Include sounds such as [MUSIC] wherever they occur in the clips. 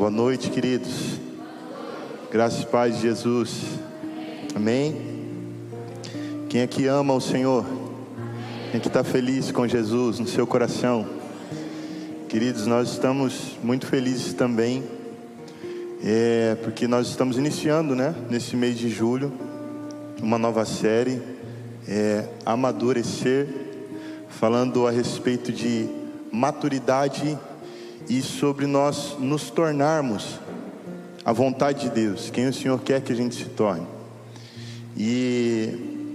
Boa noite, queridos. Graças e de Jesus. Amém. Quem aqui ama o Senhor? Quem aqui está feliz com Jesus no seu coração? Queridos, nós estamos muito felizes também, é, porque nós estamos iniciando, né, nesse mês de julho, uma nova série, é, Amadurecer, falando a respeito de maturidade e sobre nós nos tornarmos a vontade de Deus, quem o Senhor quer que a gente se torne. E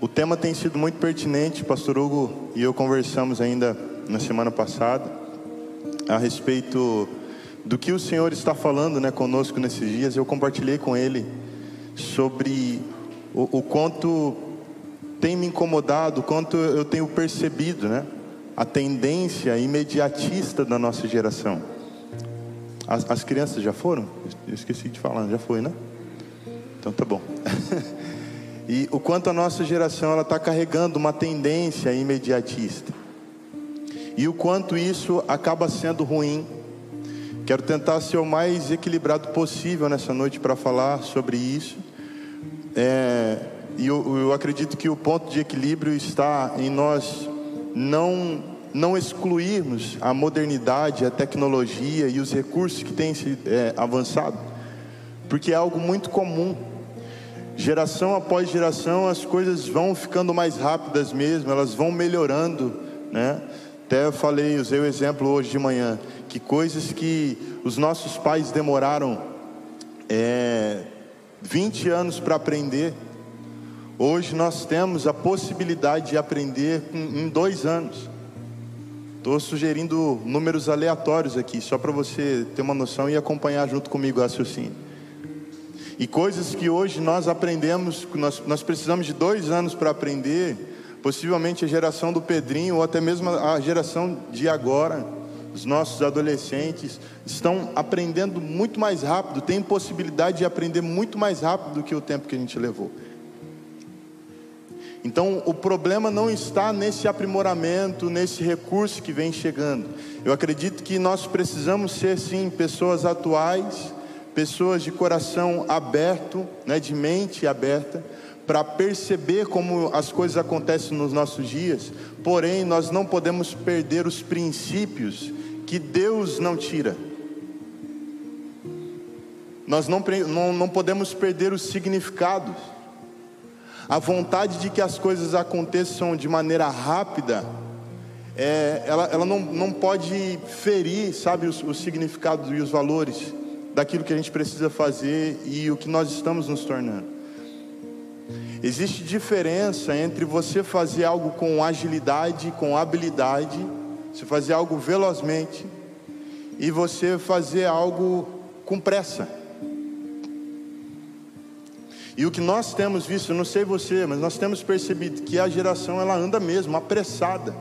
o tema tem sido muito pertinente, Pastor Hugo e eu conversamos ainda na semana passada a respeito do que o Senhor está falando né, conosco nesses dias. Eu compartilhei com ele sobre o, o quanto tem me incomodado, o quanto eu tenho percebido, né? A tendência imediatista da nossa geração. As, as, crianças já foram? Eu esqueci de falar, já foi, né? Então tá bom. [LAUGHS] e o quanto a nossa geração ela está carregando uma tendência imediatista. E o quanto isso acaba sendo ruim. Quero tentar ser o mais equilibrado possível nessa noite para falar sobre isso. É, e eu, eu acredito que o ponto de equilíbrio está em nós não não excluirmos a modernidade, a tecnologia e os recursos que têm se é, avançado, porque é algo muito comum. Geração após geração, as coisas vão ficando mais rápidas mesmo, elas vão melhorando, né? Até eu falei, usei o exemplo hoje de manhã, que coisas que os nossos pais demoraram é, 20 anos para aprender, hoje nós temos a possibilidade de aprender em dois anos. Estou sugerindo números aleatórios aqui, só para você ter uma noção e acompanhar junto comigo o raciocínio. E coisas que hoje nós aprendemos, nós, nós precisamos de dois anos para aprender, possivelmente a geração do Pedrinho, ou até mesmo a geração de agora, os nossos adolescentes, estão aprendendo muito mais rápido, têm possibilidade de aprender muito mais rápido do que o tempo que a gente levou. Então, o problema não está nesse aprimoramento, nesse recurso que vem chegando. Eu acredito que nós precisamos ser, sim, pessoas atuais, pessoas de coração aberto, né, de mente aberta, para perceber como as coisas acontecem nos nossos dias. Porém, nós não podemos perder os princípios que Deus não tira. Nós não, não, não podemos perder os significados. A vontade de que as coisas aconteçam de maneira rápida, é, ela, ela não, não pode ferir, sabe, os, os significados e os valores daquilo que a gente precisa fazer e o que nós estamos nos tornando. Existe diferença entre você fazer algo com agilidade, com habilidade, você fazer algo velozmente, e você fazer algo com pressa. E o que nós temos visto, não sei você, mas nós temos percebido que a geração ela anda mesmo apressada,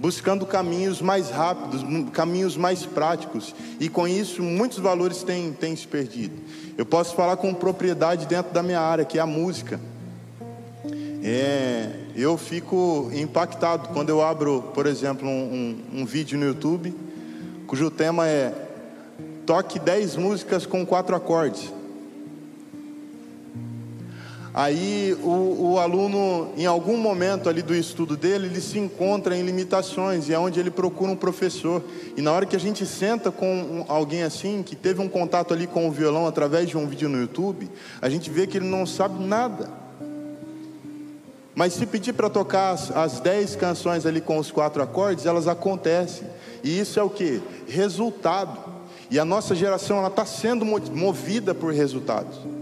buscando caminhos mais rápidos, caminhos mais práticos, e com isso muitos valores têm, têm se perdido. Eu posso falar com propriedade dentro da minha área, que é a música. É, eu fico impactado quando eu abro, por exemplo, um, um, um vídeo no YouTube, cujo tema é Toque 10 músicas com quatro acordes. Aí o, o, aluno, em algum momento ali do estudo dele, ele se encontra em limitações e é onde ele procura um professor. E na hora que a gente senta com alguém assim, que teve um contato ali com o violão através de um vídeo no YouTube, a gente vê que ele não sabe nada. Mas se pedir para tocar as, as dez canções ali com os quatro acordes, elas acontecem. E isso é o que? Resultado. E a nossa geração ela está sendo movida por resultados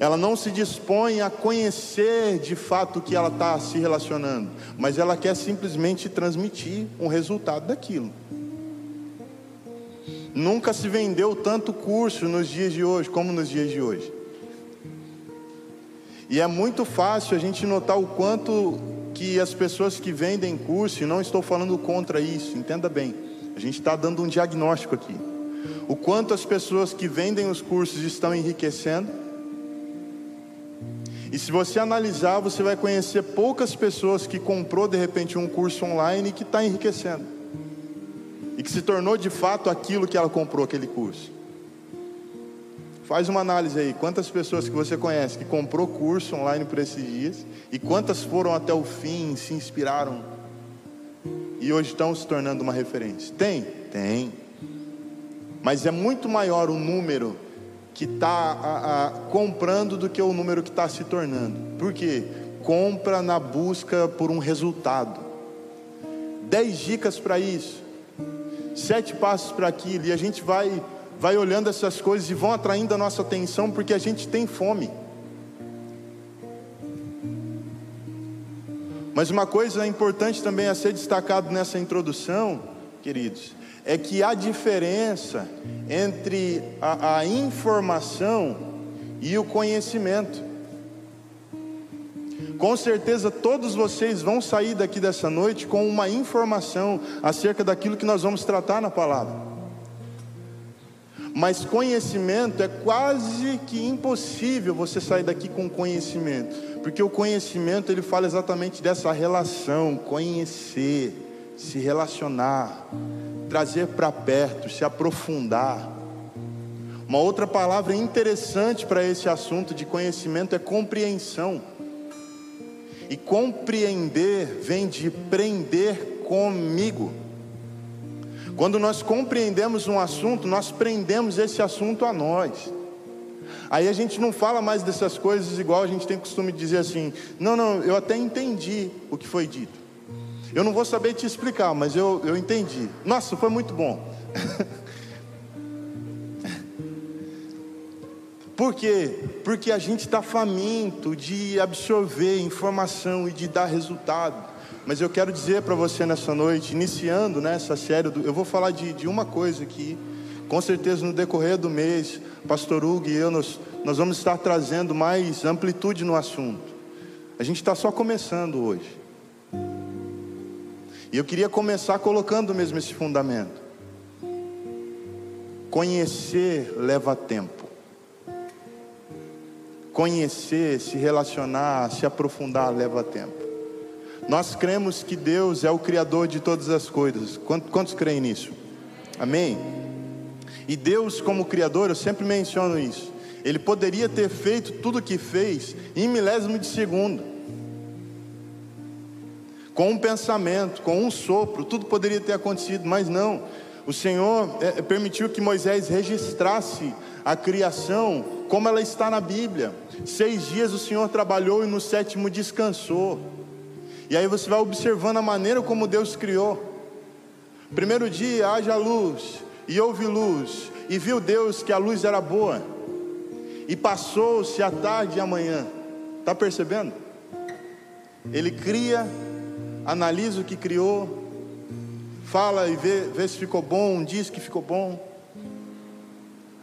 ela não se dispõe a conhecer de fato o que ela está se relacionando, mas ela quer simplesmente transmitir um resultado daquilo. Nunca se vendeu tanto curso nos dias de hoje como nos dias de hoje. E é muito fácil a gente notar o quanto que as pessoas que vendem curso, e não estou falando contra isso, entenda bem, a gente está dando um diagnóstico aqui. O quanto as pessoas que vendem os cursos estão enriquecendo e se você analisar, você vai conhecer poucas pessoas que comprou de repente um curso online e que está enriquecendo. e que se tornou de fato aquilo que ela comprou aquele curso. Faz uma análise aí, quantas pessoas que você conhece que comprou curso online por esses dias e quantas foram até o fim, se inspiraram e hoje estão se tornando uma referência? Tem? Tem. Mas é muito maior o número que está comprando do que o número que está se tornando. Por quê? Compra na busca por um resultado. Dez dicas para isso. Sete passos para aquilo. E a gente vai vai olhando essas coisas e vão atraindo a nossa atenção porque a gente tem fome. Mas uma coisa importante também a ser destacado nessa introdução, queridos, é que há diferença entre a, a informação e o conhecimento. Com certeza todos vocês vão sair daqui dessa noite com uma informação acerca daquilo que nós vamos tratar na palavra. Mas conhecimento é quase que impossível você sair daqui com conhecimento, porque o conhecimento ele fala exatamente dessa relação, conhecer, se relacionar, trazer para perto, se aprofundar. Uma outra palavra interessante para esse assunto de conhecimento é compreensão. E compreender vem de prender comigo. Quando nós compreendemos um assunto, nós prendemos esse assunto a nós. Aí a gente não fala mais dessas coisas igual a gente tem costume de dizer assim: não, não, eu até entendi o que foi dito. Eu não vou saber te explicar, mas eu, eu entendi. Nossa, foi muito bom. [LAUGHS] Por quê? Porque a gente está faminto de absorver informação e de dar resultado. Mas eu quero dizer para você nessa noite, iniciando nessa né, série, eu vou falar de, de uma coisa aqui. Com certeza no decorrer do mês, Pastor Hugo e eu, nós, nós vamos estar trazendo mais amplitude no assunto. A gente está só começando hoje. E eu queria começar colocando mesmo esse fundamento. Conhecer leva tempo. Conhecer, se relacionar, se aprofundar leva tempo. Nós cremos que Deus é o Criador de todas as coisas. Quantos, creem nisso? Amém? E Deus, como Criador, eu sempre menciono isso. Ele poderia ter feito tudo o que fez em milésimo de segundo. Com um pensamento, com um sopro, tudo poderia ter acontecido, mas não. O Senhor é, é permitiu que Moisés registrasse a criação como ela está na Bíblia. Seis dias o Senhor trabalhou e no sétimo descansou. E aí você vai observando a maneira como Deus criou. Primeiro dia, haja luz, e houve luz, e viu Deus que a luz era boa, e passou-se a tarde e a manhã. Está percebendo? Ele cria, analisa o que criou, fala e vê, vê se ficou bom, diz que ficou bom.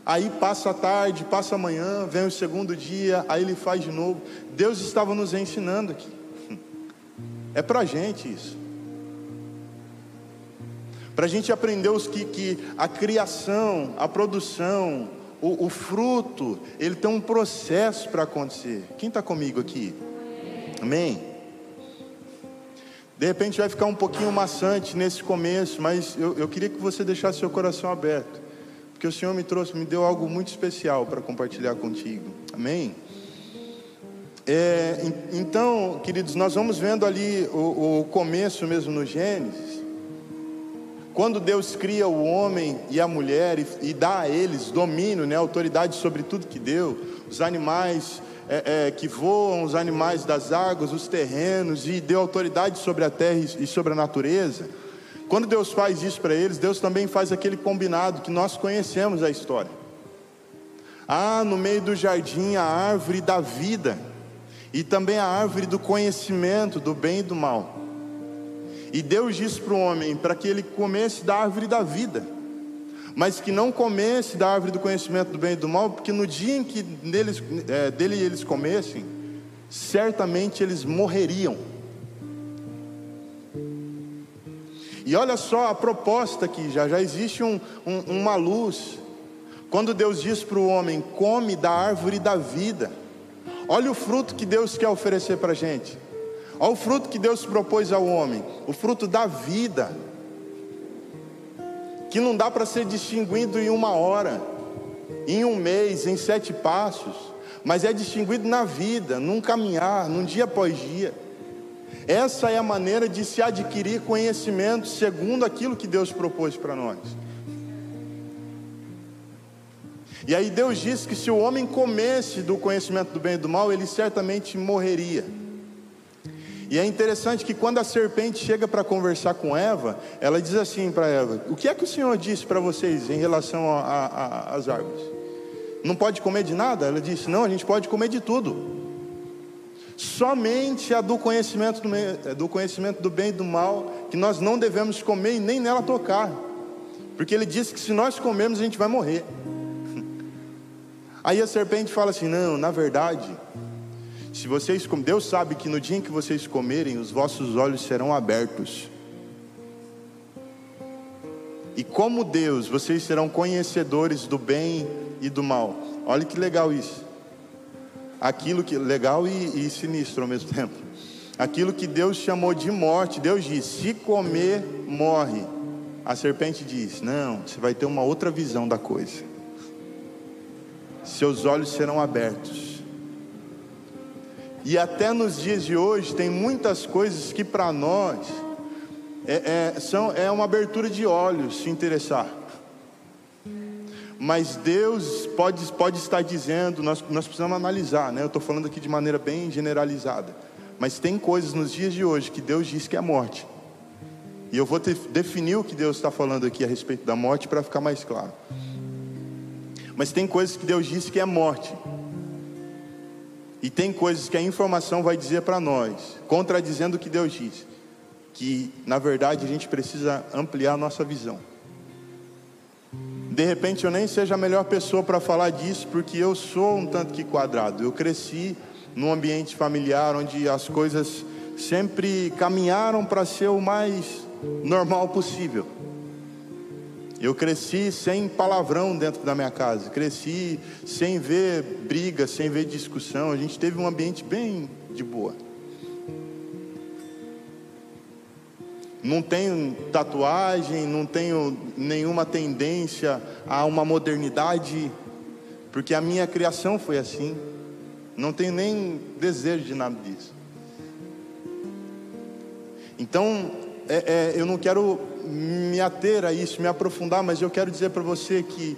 Aí passa a tarde, passa a manhã, vem o segundo dia, aí ele faz de novo. Deus estava nos ensinando aqui. É para gente isso. Para a gente aprender os que, que a criação, a produção, o, o fruto, ele tem um processo para acontecer. Quem está comigo aqui? Amém? De repente vai ficar um pouquinho maçante nesse começo, mas eu, eu queria que você deixasse seu coração aberto, porque o Senhor me trouxe, me deu algo muito especial para compartilhar contigo. Amém? É, então, queridos, nós vamos vendo ali o, o começo mesmo no Gênesis. Quando Deus cria o homem e a mulher e, e dá a eles domínio, né, autoridade sobre tudo que deu, os animais é, é, que voam, os animais das águas, os terrenos, e deu autoridade sobre a terra e, sobre a natureza. Quando Deus faz isso para eles, Deus também faz aquele combinado que nós conhecemos a história. Ah, no meio do jardim a árvore da vida e também a árvore do conhecimento do bem e do mal. E Deus disse para o homem para que ele comesse da árvore da vida, mas que não comesse da árvore do conhecimento do bem e do mal, porque no dia em que deles, é, dele eles comessem, certamente eles morreriam. E olha só a proposta aqui, já, já existe um, um, uma luz. Quando Deus diz para o homem: come da árvore da vida. Olha o fruto que Deus quer oferecer para a gente. Olha o fruto que Deus propôs ao homem: o fruto da vida. Que não dá para ser distinguido em uma hora, em um mês, em sete passos, mas é distinguido na vida, num caminhar, num dia após dia. Essa é a maneira de se adquirir conhecimento segundo aquilo que Deus propôs para nós. E aí Deus disse que se o homem comesse do conhecimento do bem e do mal, ele certamente morreria. E é interessante que quando a serpente chega para conversar com Eva, ela diz assim para Eva: O que é que o Senhor disse para vocês em relação às árvores? Não pode comer de nada? Ela disse: Não, a gente pode comer de tudo. Somente a do conhecimento do, é, do conhecimento do bem e do mal, que nós não devemos comer e nem nela tocar. Porque ele disse que se nós comermos, a gente vai morrer. [LAUGHS] Aí a serpente fala assim: Não, na verdade, se vocês, Deus sabe que no dia em que vocês comerem, os vossos olhos serão abertos. E como Deus, vocês serão conhecedores do bem e do mal. Olha que legal isso. Aquilo que legal e, e sinistro ao mesmo [LAUGHS] tempo. Aquilo que Deus chamou de morte, Deus disse: se comer, morre. A serpente diz: não, você vai ter uma outra visão da coisa. Seus olhos serão abertos e até nos dias de hoje tem muitas coisas que para nós é, é, são, é uma abertura de olhos se interessar. Mas Deus pode, pode estar dizendo, nós, nós precisamos analisar, né? Eu estou falando aqui de maneira bem generalizada. Mas tem coisas nos dias de hoje que Deus diz que é morte. E eu vou ter, definir o que Deus está falando aqui a respeito da morte para ficar mais claro. Mas tem coisas que Deus diz que é morte. E tem coisas que a informação vai dizer para nós, contradizendo o que Deus diz, que na verdade a gente precisa ampliar a nossa visão. De repente eu nem seja a melhor pessoa para falar disso, porque eu sou um tanto que quadrado. Eu cresci num ambiente familiar onde as coisas sempre caminharam para ser o mais normal possível. Eu cresci sem palavrão dentro da minha casa, cresci sem ver briga, sem ver discussão. A gente teve um ambiente bem de boa. Não tenho tatuagem, não tenho nenhuma tendência a uma modernidade, porque a minha criação foi assim. Não tenho nem desejo de nada disso. Então, é, é, eu não quero me ater a isso, me aprofundar, mas eu quero dizer para você que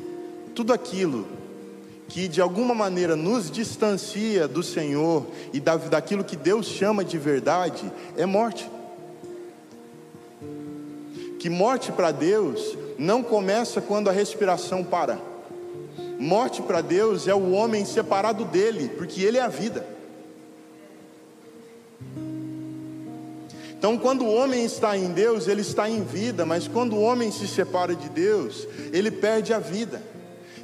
tudo aquilo que de alguma maneira nos distancia do Senhor e da, daquilo que Deus chama de verdade é morte. Que morte para Deus não começa quando a respiração para. Morte para Deus é o homem separado dele, porque ele é a vida. Então, quando o homem está em Deus, ele está em vida, mas quando o homem se separa de Deus, ele perde a vida.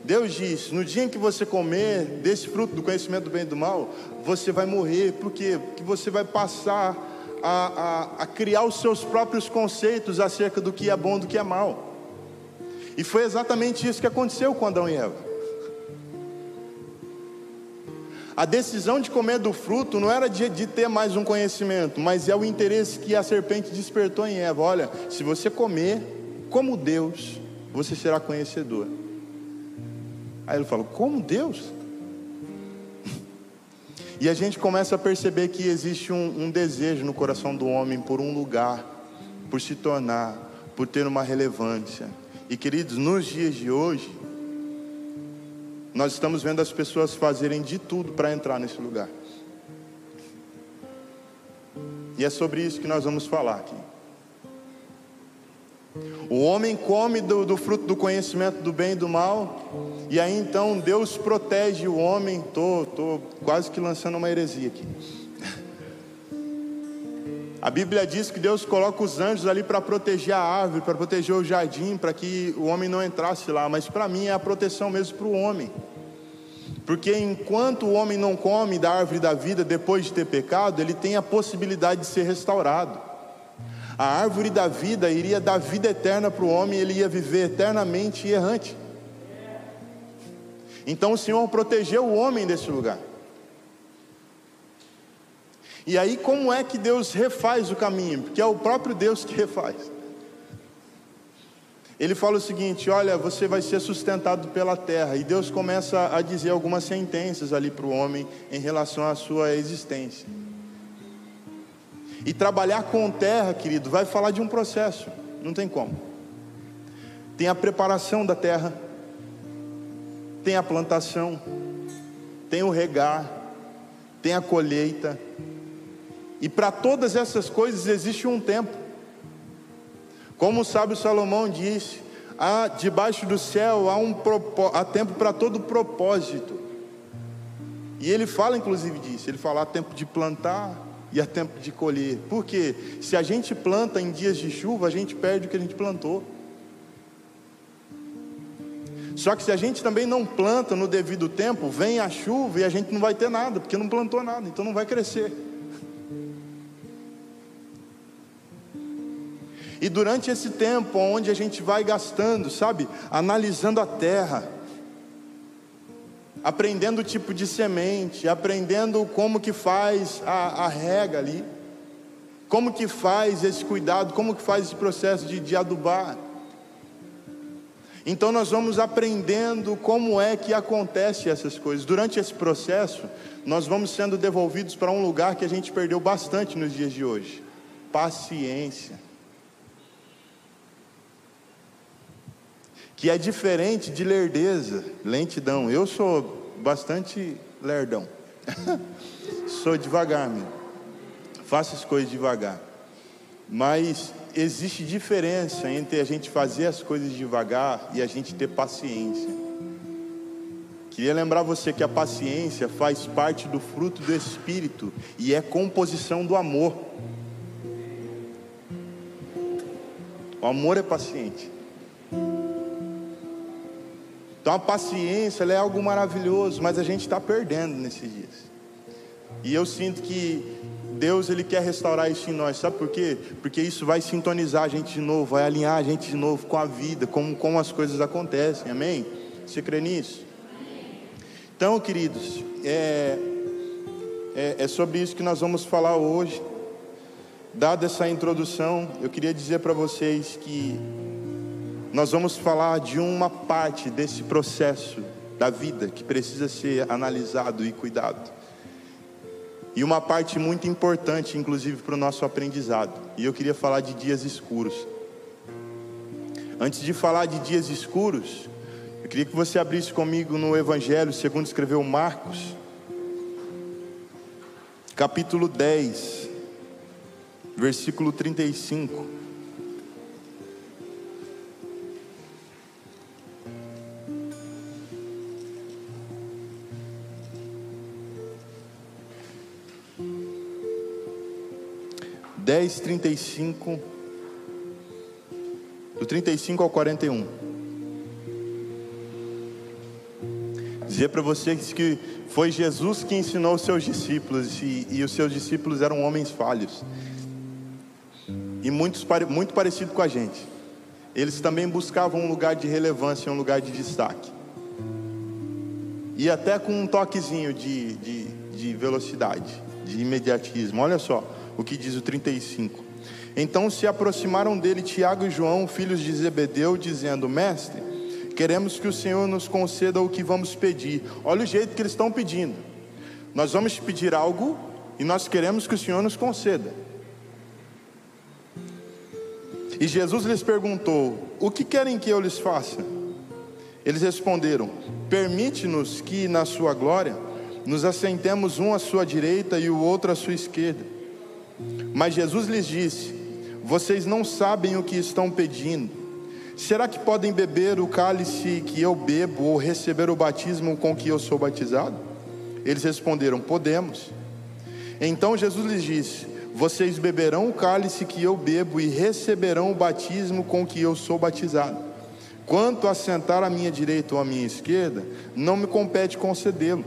Deus diz: no dia em que você comer desse fruto do conhecimento do bem e do mal, você vai morrer, por quê? Porque você vai passar a, a, a criar os seus próprios conceitos acerca do que é bom e do que é mal. E foi exatamente isso que aconteceu com Adão e Eva. A decisão de comer do fruto não era de, de, ter mais um conhecimento, mas é o interesse que a serpente despertou em Eva. Olha, se você comer como Deus, você será conhecedor. Aí ele falou: Como Deus? [LAUGHS] E a gente começa a perceber que existe um, um desejo no coração do homem por um lugar, por se tornar, por ter uma relevância. E queridos, nos dias de hoje, nós estamos vendo as pessoas fazerem de tudo para entrar nesse lugar. E é sobre isso que nós vamos falar aqui. O homem come do, do, fruto do conhecimento do bem e do mal, e aí então Deus protege o homem. Estou tô, tô quase que lançando uma heresia aqui. A Bíblia diz que Deus coloca os anjos ali para proteger a árvore, para proteger o jardim, para que o homem não entrasse lá. Mas para mim é a proteção mesmo para o homem. Porque enquanto o homem não come da árvore da vida depois de ter pecado, ele tem a possibilidade de ser restaurado. A árvore da vida iria dar vida eterna para o homem, ele ia viver eternamente errante. Então o Senhor protegeu o homem desse lugar. E aí, como é que Deus refaz o caminho? Porque é o próprio Deus que refaz. Ele fala o seguinte: Olha, você vai ser sustentado pela terra. E Deus começa a dizer algumas sentenças ali para o homem em relação à sua existência. E trabalhar com terra, querido, vai falar de um processo, não tem como. Tem a preparação da terra, tem a plantação, tem o regar, tem a colheita. E para todas essas coisas existe um tempo. Como o sábio Salomão disse, há debaixo do céu há, um, há tempo para todo propósito. E ele fala inclusive disso, ele fala há tempo de plantar e há tempo de colher. Porque se a gente planta em dias de chuva, a gente perde o que a gente plantou. Só que se a gente também não planta no devido tempo, vem a chuva e a gente não vai ter nada, porque não plantou nada, então não vai crescer. E durante esse tempo, onde a gente vai gastando, sabe, analisando a terra, aprendendo o tipo de semente, aprendendo como que faz a, a rega ali, como que faz esse cuidado, como que faz esse processo de, de adubar. Então nós vamos aprendendo como é que acontece essas coisas. Durante esse processo, nós vamos sendo devolvidos para um lugar que a gente perdeu bastante nos dias de hoje. Paciência. Que é diferente de lerdeza, lentidão. Eu sou bastante lerdão. [LAUGHS] sou devagar, meu. Faço as coisas devagar. Mas existe diferença entre a gente fazer as coisas devagar e a gente ter paciência. Queria lembrar você que a paciência faz parte do fruto do Espírito e é composição do amor. O amor é paciente. Então a paciência é algo maravilhoso, mas a gente está perdendo nesses dias. E eu sinto que Deus ele quer restaurar isso em nós, sabe por quê? Porque isso vai sintonizar a gente de novo, vai alinhar a gente de novo com a vida, como, como as coisas acontecem, amém? Você crê nisso? Então, queridos, é, é, é sobre isso que nós vamos falar hoje. Dada essa introdução, eu queria dizer para vocês que nós vamos falar de uma parte desse processo da vida que precisa ser analisado e cuidado. E uma parte muito importante, inclusive, para o nosso aprendizado. E eu queria falar de dias escuros. Antes de falar de dias escuros, eu queria que você abrisse comigo no Evangelho, segundo escreveu Marcos, capítulo 10, versículo 35. Dez, trinta e cinco, do 35 ao 41. Dizer para vocês que foi Jesus que ensinou os seus discípulos, e, e os seus discípulos eram homens falhos, e muitos, muito parecido com a gente. Eles também buscavam um lugar de relevância, um lugar de destaque, e até com um toquezinho de, de, de velocidade, de imediatismo. Olha só, o que diz o 35. Então se aproximaram dele Tiago e João, filhos de Zebedeu, dizendo: Mestre, queremos que o Senhor nos conceda o que vamos pedir. Olha o jeito que eles estão pedindo. Nós vamos pedir algo e nós queremos que o Senhor nos conceda. E Jesus lhes perguntou: O que querem que eu lhes faça? Eles responderam: Permite-nos que, na sua glória, nos assentemos um à sua direita e o outro à sua esquerda. Mas Jesus lhes disse: Vocês não sabem o que estão pedindo. Será que podem beber o cálice que eu bebo ou receber o batismo com que eu sou batizado? Eles responderam: Podemos. Então Jesus lhes disse: Vocês beberão o cálice que eu bebo e receberão o batismo com que eu sou batizado. Quanto a sentar à minha direita ou à minha esquerda, não me compete concedê-lo,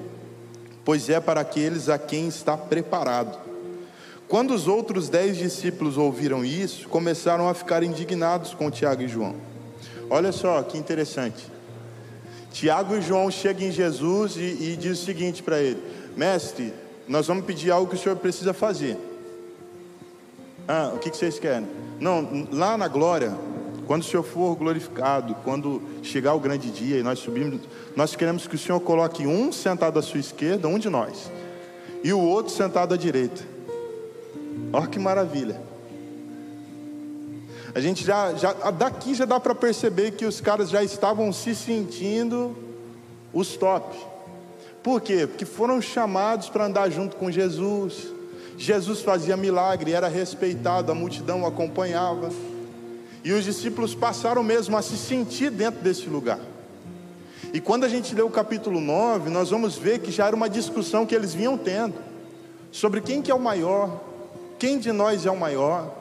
pois é para aqueles a quem está preparado. Quando os outros dez discípulos ouviram isso, começaram a ficar indignados com Tiago e João. Olha só que interessante. Tiago e João chegam em Jesus e, e diz o seguinte para ele: Mestre, nós vamos pedir algo que o senhor precisa fazer. Ah, o que, que vocês querem? Não, lá na glória, quando o Senhor for glorificado, quando chegar o grande dia e nós subimos, nós queremos que o Senhor coloque um sentado à sua esquerda, um de nós, e o outro sentado à direita. Olha que maravilha. A gente já, já daqui já dá para perceber que os caras já estavam se sentindo os top. Por quê? Porque foram chamados para andar junto com Jesus. Jesus fazia milagre, era respeitado, a multidão o acompanhava. E os discípulos passaram mesmo a se sentir dentro desse lugar. E quando a gente lê o capítulo 9, nós vamos ver que já era uma discussão que eles vinham tendo sobre quem que é o maior, quem de nós é o maior.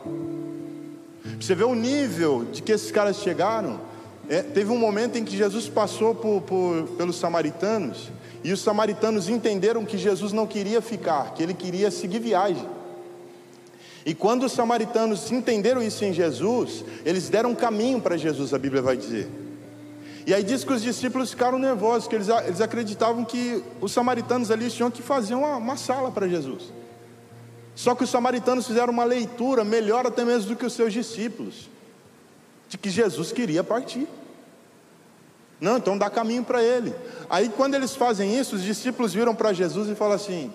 Você vê o nível de que esses caras chegaram. É, teve um momento em que Jesus passou por, por, pelos samaritanos e os samaritanos entenderam que Jesus não queria ficar, que ele queria seguir viagem. E quando os samaritanos entenderam isso em Jesus, eles deram caminho para Jesus, a Bíblia vai dizer. E aí diz que os discípulos ficaram nervosos, que eles, eles acreditavam que os samaritanos ali tinham que fazer uma, uma sala para Jesus. Só que os samaritanos fizeram uma leitura melhor até mesmo do que os seus discípulos, de que Jesus queria partir. Não, então dá caminho para ele. Aí quando eles fazem isso, os discípulos viram para Jesus e falam assim: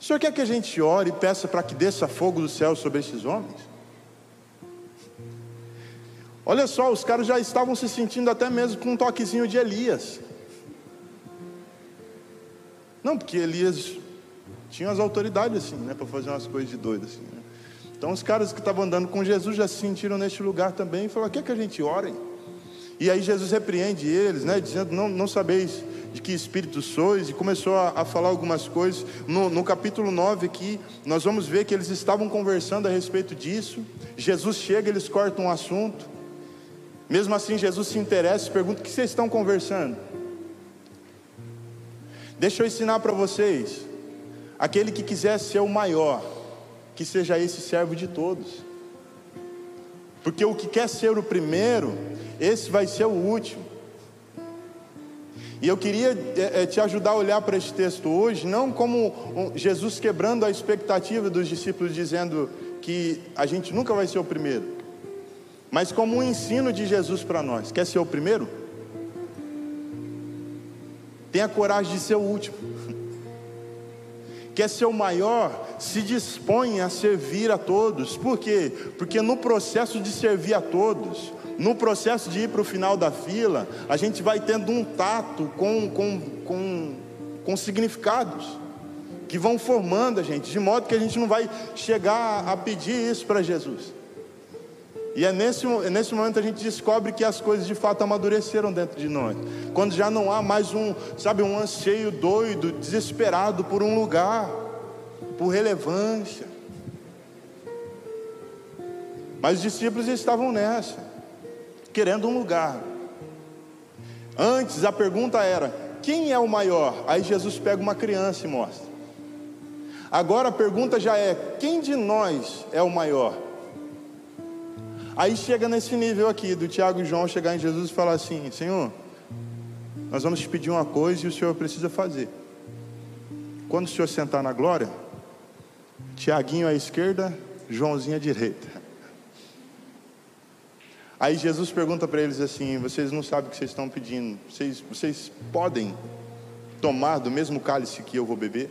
o senhor quer que a gente ore e peça para que desça fogo do céu sobre esses homens? Olha só, os caras já estavam se sentindo até mesmo com um toquezinho de Elias. Não, porque Elias tinha as autoridades assim, né, para fazer umas coisas de doido assim. Né? Então os caras que estavam andando com Jesus já se sentiram neste lugar também e falaram: quer que a gente ore? E aí Jesus repreende eles, né, dizendo: não, não sabeis de que espírito sois, e começou a, a falar algumas coisas. No, no, capítulo 9 aqui, nós vamos ver que eles estavam conversando a respeito disso. Jesus chega, eles cortam um assunto. Mesmo assim, Jesus se interessa e pergunta: o que vocês estão conversando? Deixa eu ensinar para vocês. Aquele que quiser ser o maior, que seja esse servo de todos. Porque o que quer ser o primeiro, esse vai ser o último. E eu queria é, é, te ajudar a olhar para esse texto hoje, não como Jesus quebrando a expectativa dos discípulos, dizendo que a gente nunca vai ser o primeiro, mas como um ensino de Jesus para nós. Quer ser o primeiro? Tenha coragem de ser o último. Quer ser o maior? Se dispõe a servir a todos. Por quê? Porque no processo de servir a todos, no processo de ir para o final da fila, a gente vai tendo um tato com, com, com, com significados que vão formando a gente, de modo que a gente não vai chegar a pedir isso para Jesus. E é nesse, é nesse momento a gente descobre que as coisas de fato amadureceram dentro de nós. Quando já não há mais um, sabe, um anseio doido, desesperado por um lugar, por relevância. Mas os discípulos estavam nessa querendo um lugar. Antes a pergunta era: quem é o maior? Aí Jesus pega uma criança e mostra. Agora a pergunta já é: quem de nós é o maior? Aí chega nesse nível aqui do Tiago e João chegar em Jesus e falar assim: Senhor, nós vamos te pedir uma coisa e o Senhor precisa fazer. Quando o Senhor sentar na glória, Tiaguinho à esquerda, Joãozinho à direita. Aí Jesus pergunta para eles assim: Vocês não sabem o que vocês estão pedindo, vocês, vocês podem tomar do mesmo cálice que eu vou beber?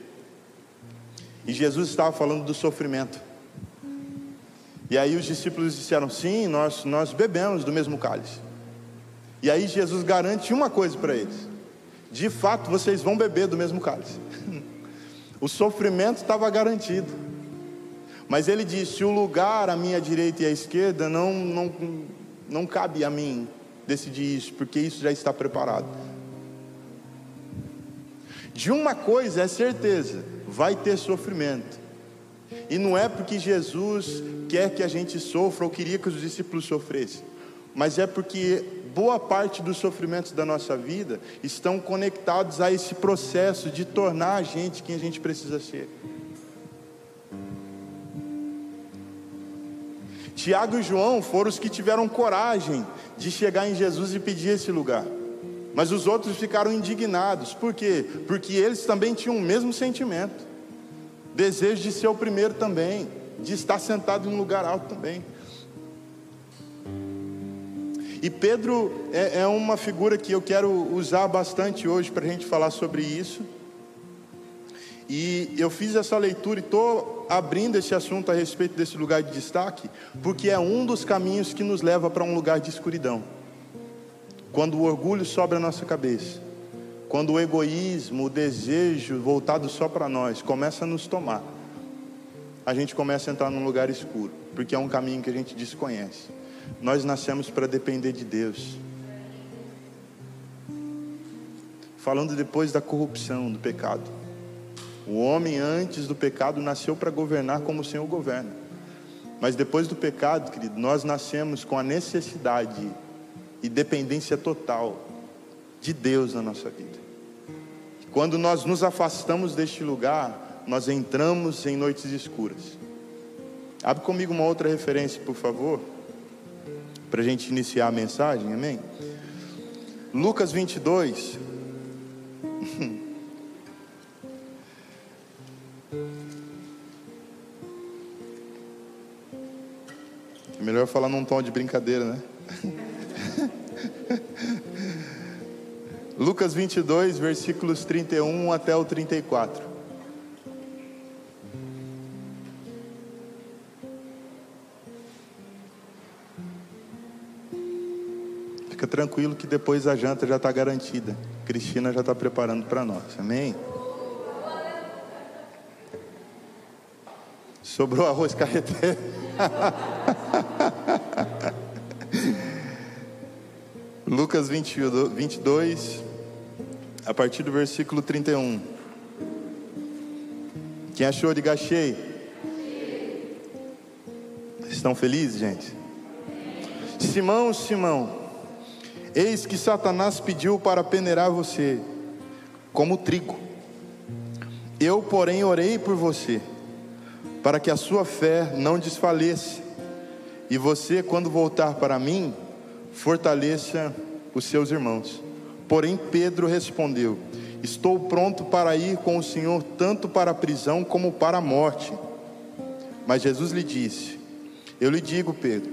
E Jesus estava falando do sofrimento. E aí os discípulos disseram: Sim, nós, nós bebemos do mesmo cálice. E aí Jesus garante uma coisa para eles: De fato, vocês vão beber do mesmo cálice. [LAUGHS] o sofrimento estava garantido. Mas ele disse: O lugar à minha direita e à esquerda não, não, não cabe a mim decidir isso, porque isso já está preparado. De uma coisa é certeza: vai ter sofrimento. E não é porque Jesus quer que a gente sofra ou queria que os discípulos sofressem, mas é porque boa parte dos sofrimentos da nossa vida estão conectados a esse processo de tornar a gente quem a gente precisa ser. Tiago e João foram os que tiveram coragem de chegar em Jesus e pedir esse lugar. Mas os outros ficaram indignados. Por quê? Porque eles também tinham o mesmo sentimento. Desejo de ser o primeiro também, de estar sentado em um lugar alto também. E Pedro é, é uma figura que eu quero usar bastante hoje para a gente falar sobre isso. E eu fiz essa leitura e estou abrindo esse assunto a respeito desse lugar de destaque, porque é um dos caminhos que nos leva para um lugar de escuridão. Quando o orgulho sobe a nossa cabeça, quando o egoísmo, o desejo voltado só para nós começa a nos tomar, a gente começa a entrar num lugar escuro, porque é um caminho que a gente desconhece. Nós nascemos para depender de Deus. Falando depois da corrupção, do pecado. O homem antes do pecado nasceu para governar como o Senhor governa. Mas depois do pecado, querido, nós nascemos com a necessidade e dependência total de Deus na nossa vida. Quando nós nos afastamos deste lugar, nós entramos em noites escuras. Abre comigo uma outra referência, por favor, para a gente iniciar a mensagem, amém? Lucas 22. [LAUGHS] É melhor falar num tom de brincadeira, né? [LAUGHS] Lucas 22, versículos 31 até o 34. Fica tranquilo que depois a janta já está garantida. Cristina já está preparando para nós. Amém? Sobrou arroz carreteiro. [LAUGHS] Lucas 22, a partir do versículo 31. Quem achou, diga achei. Estão felizes, gente? Simão, Simão, eis que Satanás pediu para peneirar você, como trigo. Eu, porém, orei por você, para que a sua fé não desfaleça, e você, quando voltar para mim, fortaleça os seus irmãos. Porém, Pedro respondeu: Estou pronto para ir com o Senhor, tanto para a prisão como para a morte. Mas Jesus lhe disse: Eu lhe digo, Pedro,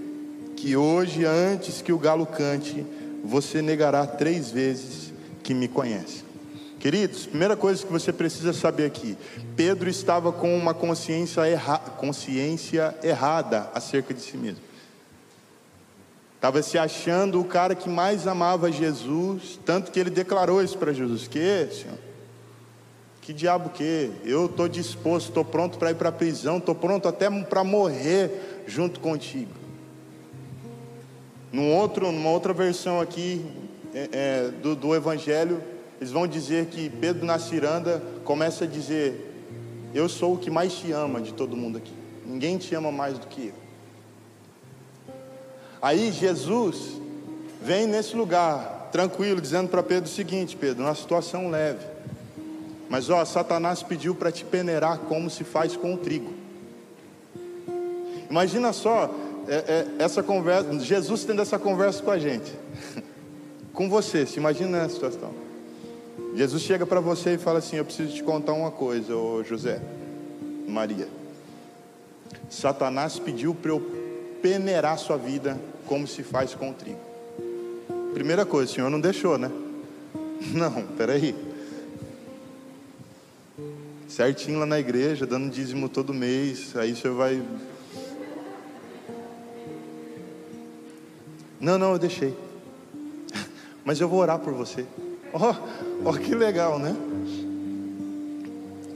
que hoje, antes que o galo cante, você negará três vezes que me conhece. Queridos, primeira coisa que você precisa saber aqui: Pedro estava com uma consciência, erra, consciência errada acerca de si mesmo. Estava se achando o cara que mais amava Jesus, tanto que ele declarou isso para Jesus: Que, Senhor? Que diabo que? Eu estou disposto, estou pronto para ir para a prisão, estou pronto até para morrer junto contigo. Num outro, numa outra versão aqui é, é, do, do Evangelho, eles vão dizer que Pedro na ciranda começa a dizer: Eu sou o que mais te ama de todo mundo aqui. Ninguém te ama mais do que eu. Aí Jesus vem nesse lugar, tranquilo, dizendo para Pedro o seguinte: Pedro, uma situação leve. Mas ó, Satanás pediu para te peneirar como se faz com o trigo. Imagina só é, é, essa conversa, Jesus tendo essa conversa com a gente, [LAUGHS] com você. Se imagina essa situação. Jesus chega para você e fala assim: Eu preciso te contar uma coisa, ô José, Maria. Satanás pediu para eu peneirar sua vida como se faz com o trigo. Primeira coisa, o Senhor não deixou, né? [LAUGHS] Não, peraí. Certinho lá na igreja, dando dízimo todo mês, aí você vai. Não, não, eu deixei. [LAUGHS] Mas eu vou orar por você. Ó, oh, oh, que legal, né?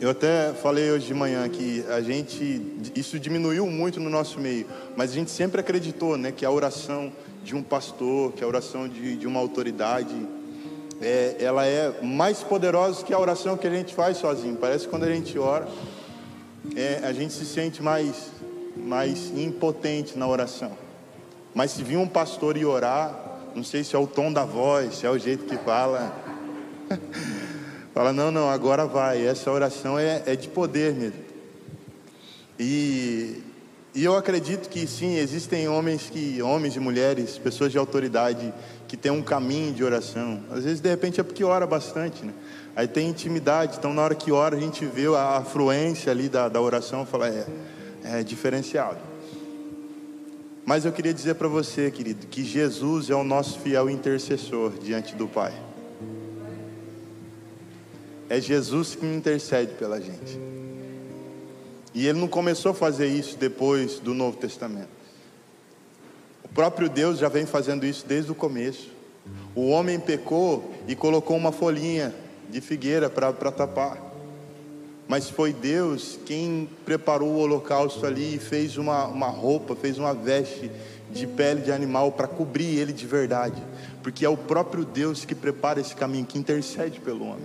Eu até falei hoje de manhã que a gente, isso diminuiu muito no nosso meio, mas a gente sempre acreditou, né, que a oração de um pastor, que a oração de, de uma autoridade, é, ela é mais poderosa que a oração que a gente faz sozinho. Parece que quando a gente ora, é, a gente se sente mais, mais impotente na oração. Mas se vir um pastor e orar, não sei se é o tom da voz, se é o jeito que fala. [LAUGHS] Fala, não, não, agora vai. Essa oração é, é de poder mesmo. E, e eu acredito que sim, existem homens que, homens e mulheres, pessoas de autoridade que têm um caminho de oração. Às vezes, de repente, é porque ora bastante, né? Aí tem intimidade, então na hora que ora a gente vê a afluência ali da, da oração, fala, é, é diferenciado. Mas eu queria dizer para você, querido, que Jesus é o nosso fiel intercessor diante do Pai. É Jesus que intercede pela gente. E ele não começou a fazer isso depois do Novo Testamento. O próprio Deus já vem fazendo isso desde o começo. O homem pecou e colocou uma folhinha de figueira para tapar. Mas foi Deus quem preparou o holocausto ali e fez uma, uma roupa, fez uma veste de pele de animal para cobrir ele de verdade. Porque é o próprio Deus que prepara esse caminho, que intercede pelo homem.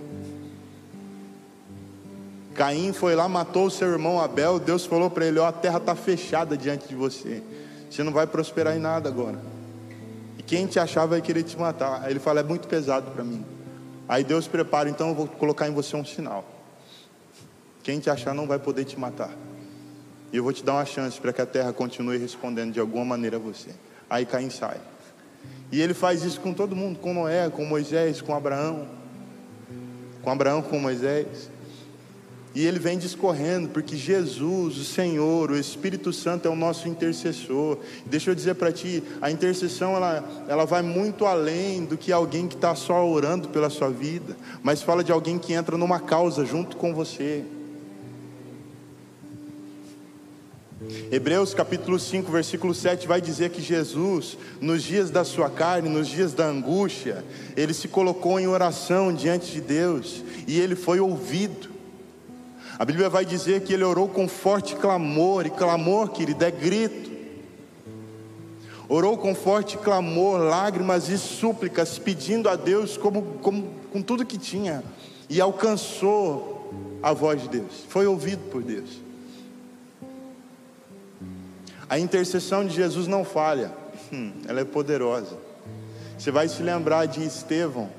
Caim foi lá, matou o seu irmão Abel. Deus falou para ele: Ó, a terra está fechada diante de você. Você não vai prosperar em nada agora. E quem te achar vai querer te matar. Aí ele fala: É muito pesado para mim. Aí Deus prepara, então eu vou colocar em você um sinal. Quem te achar não vai poder te matar. E eu vou te dar uma chance para que a terra continue respondendo de alguma maneira a você. Aí Caim sai. E ele faz isso com todo mundo, com Noé, com Moisés, com Abraão. Com Abraão, com Moisés. E ele vem discorrendo, porque Jesus, o Senhor, o Espírito Santo é o nosso intercessor. Deixa eu dizer para ti, a intercessão ela, ela vai muito além do que alguém que está só orando pela sua vida, mas fala de alguém que entra numa causa junto com você. Hebreus capítulo 5, versículo 7 vai dizer que Jesus, nos dias da sua carne, nos dias da angústia, ele se colocou em oração diante de Deus e ele foi ouvido. A Bíblia vai dizer que ele orou com forte clamor, e clamor, querido, é grito. Orou com forte clamor, lágrimas e súplicas, pedindo a Deus como, como, com tudo que tinha, e alcançou a voz de Deus, foi ouvido por Deus. A intercessão de Jesus não falha, hum, ela é poderosa. Você vai se lembrar de Estevão,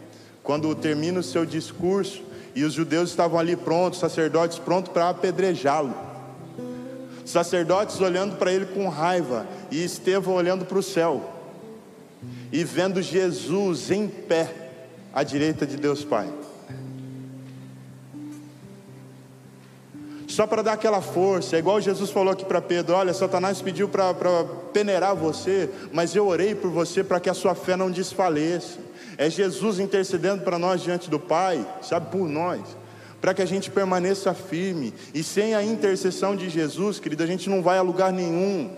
quando termina o seu discurso e os judeus estavam ali prontos, sacerdotes prontos para apedrejá-lo. Sacerdotes olhando para ele com raiva e Estevão olhando para o céu e vendo Jesus em pé à direita de Deus Pai. Só para dar aquela força. É igual Jesus falou aqui para Pedro: Olha, Satanás pediu para peneirar você, mas eu orei por você para que a sua fé não desfaleça. É Jesus intercedendo para nós diante do Pai, sabe, por nós, para que a gente permaneça firme. E sem a intercessão de Jesus, querido, a gente não vai a lugar nenhum.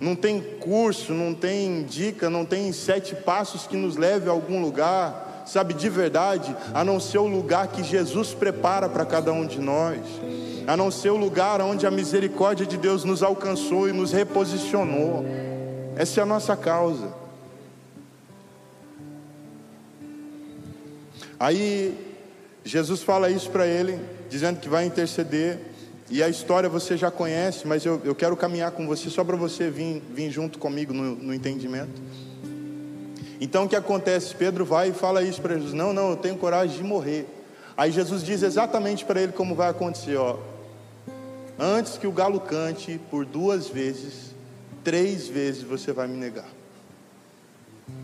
Não tem curso, não tem dica, não tem sete passos que nos leve a algum lugar sabe, de verdade, a não ser o lugar que Jesus prepara para cada um de nós, a não ser o lugar onde a misericórdia de Deus nos alcançou e nos reposicionou. Essa é a nossa causa. Aí Jesus fala isso para ele, dizendo que vai interceder. E a história você já conhece, mas eu, eu quero caminhar com você só para você vir, vir junto comigo no, no entendimento. Então o que acontece? Pedro vai e fala isso para Jesus: Não, não, eu tenho coragem de morrer. Aí Jesus diz exatamente para ele como vai acontecer: ó, Antes que o galo cante por duas vezes, três vezes você vai me negar.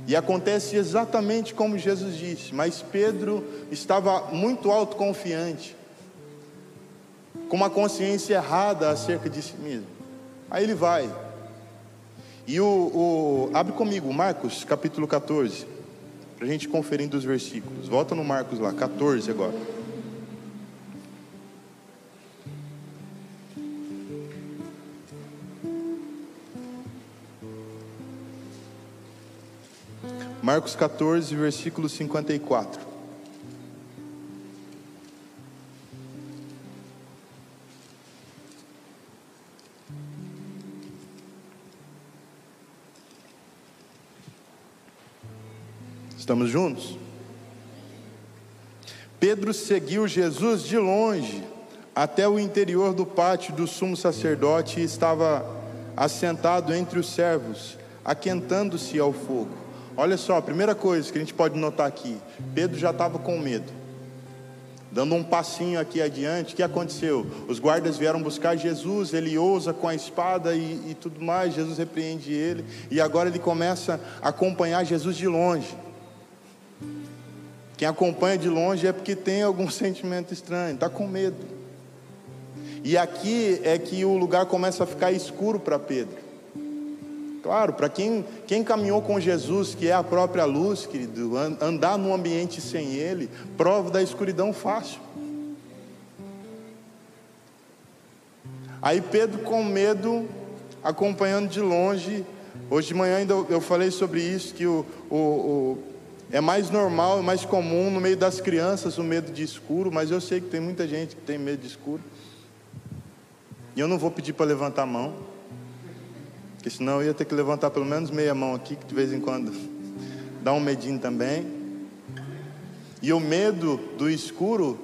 E acontece exatamente como Jesus disse, mas Pedro estava muito autoconfiante, com uma consciência errada acerca de si mesmo. Aí ele vai, e o, o abre comigo, Marcos capítulo 14, para a gente conferindo os versículos. Volta no Marcos lá, 14 agora. Marcos 14, versículo 54. Estamos juntos? Pedro seguiu Jesus de longe até o interior do pátio do sumo sacerdote e estava assentado entre os servos, aquentando-se ao fogo. Olha só, a primeira coisa que a gente pode notar aqui: Pedro já estava com medo. Dando um passinho aqui adiante, o que aconteceu? Os guardas vieram buscar Jesus, ele ousa com a espada e, e tudo mais, Jesus repreende ele, e agora ele começa a acompanhar Jesus de longe. Quem acompanha de longe é porque tem algum [LAUGHS] sentimento estranho, está com medo. E aqui é que o lugar começa a ficar escuro para Pedro. Claro, para quem, quem caminhou com Jesus, que é a própria luz, querido, andar num ambiente sem Ele, prova da escuridão fácil. Aí Pedro, com medo, acompanhando de longe, hoje de manhã ainda eu falei sobre isso, que o, o, o é mais normal, é mais comum no meio das crianças o medo de escuro, mas eu sei que tem muita gente que tem medo de escuro. E eu não vou pedir para levantar a mão, porque senão eu ia ter que levantar pelo menos meia mão aqui, que de vez em quando dá um medinho também. E o medo do escuro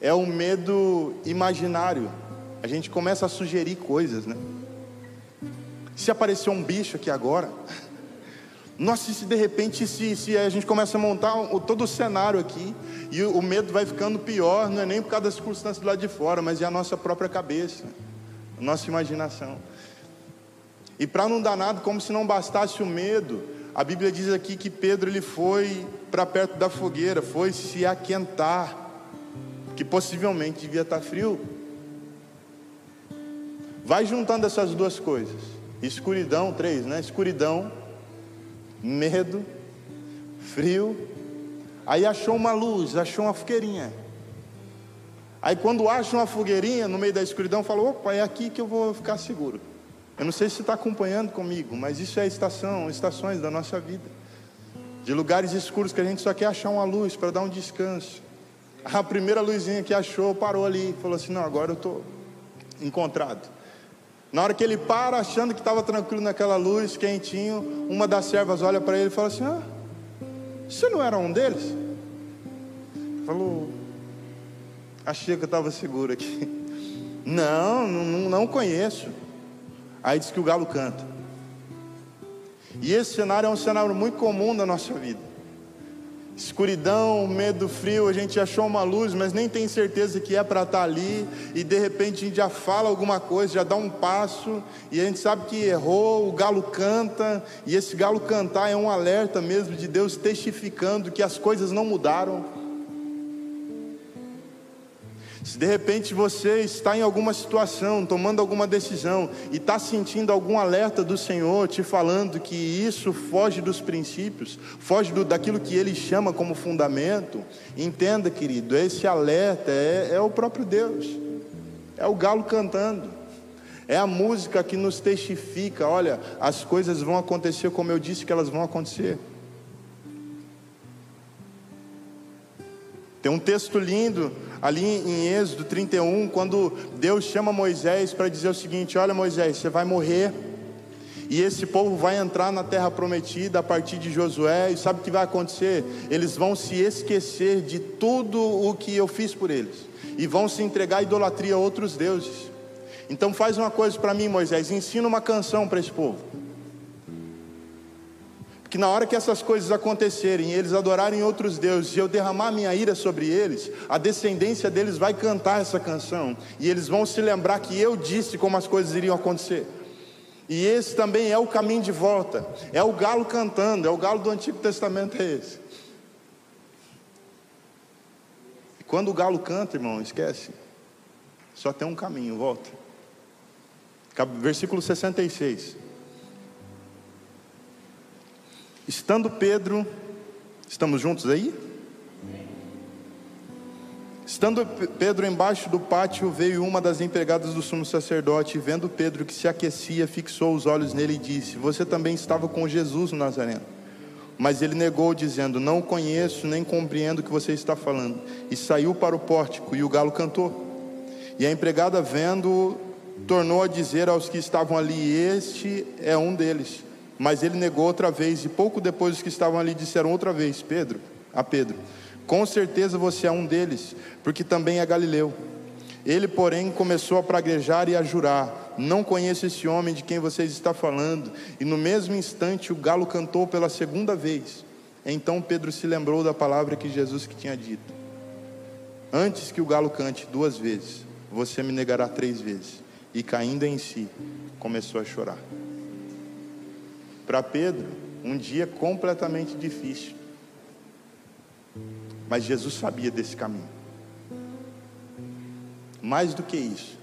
é um medo imaginário. A gente começa a sugerir coisas, né? Se aparecer um bicho aqui agora, nossa, se de repente se, se a gente começa a montar o, todo o cenário aqui e o, o, medo vai ficando pior, não é nem por causa das circunstâncias do lado de fora, mas é a nossa própria cabeça, a nossa imaginação. E para não dar nada, como se não bastasse o medo, a Bíblia diz aqui que Pedro ele foi para perto da fogueira, foi se aquentar, que possivelmente devia estar frio. Vai juntando essas duas coisas. Escuridão, três, né? Escuridão, medo, frio. Aí achou uma luz, achou uma fogueirinha. Aí quando acha uma fogueirinha no meio da escuridão, falou: opa, é aqui que eu vou ficar seguro. Eu não sei se está acompanhando comigo, mas isso é estação, estações da nossa vida. De lugares escuros que a gente só quer achar uma luz para dar um descanso. A primeira luzinha que achou parou ali, falou assim: não, agora eu estou encontrado. Na hora que ele para, achando que estava tranquilo naquela luz, quentinho, uma das servas olha para ele e fala assim: Ah, você não era um deles? Falou, achei que eu estava seguro aqui. [LAUGHS] Não, não, não conheço. Aí diz que o galo canta. E esse cenário é um cenário muito comum da nossa vida escuridão, medo, frio, a gente achou uma luz, mas nem tem certeza que é para estar tá ali, e de repente a gente já fala alguma coisa, já dá um passo, e a gente sabe que errou, o galo canta, e esse galo cantar é um alerta mesmo de Deus testificando que as coisas não mudaram. Se de repente você está em alguma situação, tomando alguma decisão e está sentindo algum alerta do Senhor te falando que isso foge dos princípios, foge do, daquilo que Ele chama como fundamento, entenda, querido, esse alerta é, é o próprio Deus, é o galo cantando, é a música que nos testifica: olha, as coisas vão acontecer como eu disse que elas vão acontecer. Tem um texto lindo ali em Êxodo 31, quando Deus chama Moisés para dizer o seguinte: Olha, Moisés, você vai morrer, e esse povo vai entrar na terra prometida a partir de Josué, e sabe o que vai acontecer? Eles vão se esquecer de tudo o que eu fiz por eles, e vão se entregar à idolatria a outros deuses. Então faz uma coisa para mim, Moisés, ensina uma canção para esse povo que na hora que essas coisas acontecerem, eles adorarem outros deuses, e eu derramar minha ira sobre eles, a descendência deles vai cantar essa canção, e eles vão se lembrar que eu disse como as coisas iriam acontecer. E esse também é o caminho de volta, é o galo cantando, é o galo do Antigo Testamento é esse. E quando o galo canta, irmão, esquece, só tem um caminho, volta. Versículo 66. Estando Pedro, estamos juntos aí? Estando Pedro embaixo do pátio, veio uma das empregadas do sumo sacerdote, e vendo Pedro que se aquecia, fixou os olhos nele e disse: Você também estava com Jesus no Nazareno. Mas ele negou, dizendo: Não conheço nem compreendo o que você está falando. E saiu para o pórtico, e o galo cantou. E a empregada, vendo, tornou a dizer aos que estavam ali: Este é um deles. Mas ele negou outra vez, e pouco depois os que estavam ali disseram outra vez: Pedro, a Pedro, com certeza você é um deles, porque também é galileu. Ele, porém, começou a praguejar e a jurar: Não conheço esse homem de quem vocês estão falando. E no mesmo instante o galo cantou pela segunda vez. Então Pedro se lembrou da palavra que Jesus que tinha dito: Antes que o galo cante duas vezes, você me negará três vezes. E caindo em si, começou a chorar. Para Pedro, um dia completamente difícil. Mas Jesus sabia desse caminho. Mais do que isso,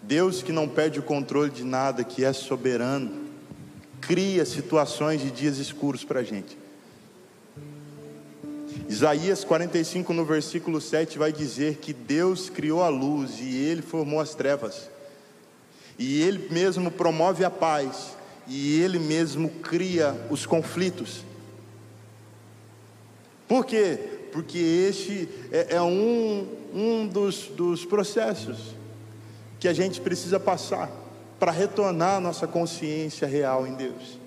Deus que não perde o controle de nada, que é soberano, cria situações de dias escuros para a gente. Isaías 45, no versículo 7, vai dizer que Deus criou a luz e Ele formou as trevas, e Ele mesmo promove a paz, e Ele mesmo cria os conflitos. Por quê? Porque este é, é um, um dos, dos processos que a gente precisa passar para retornar a nossa consciência real em Deus,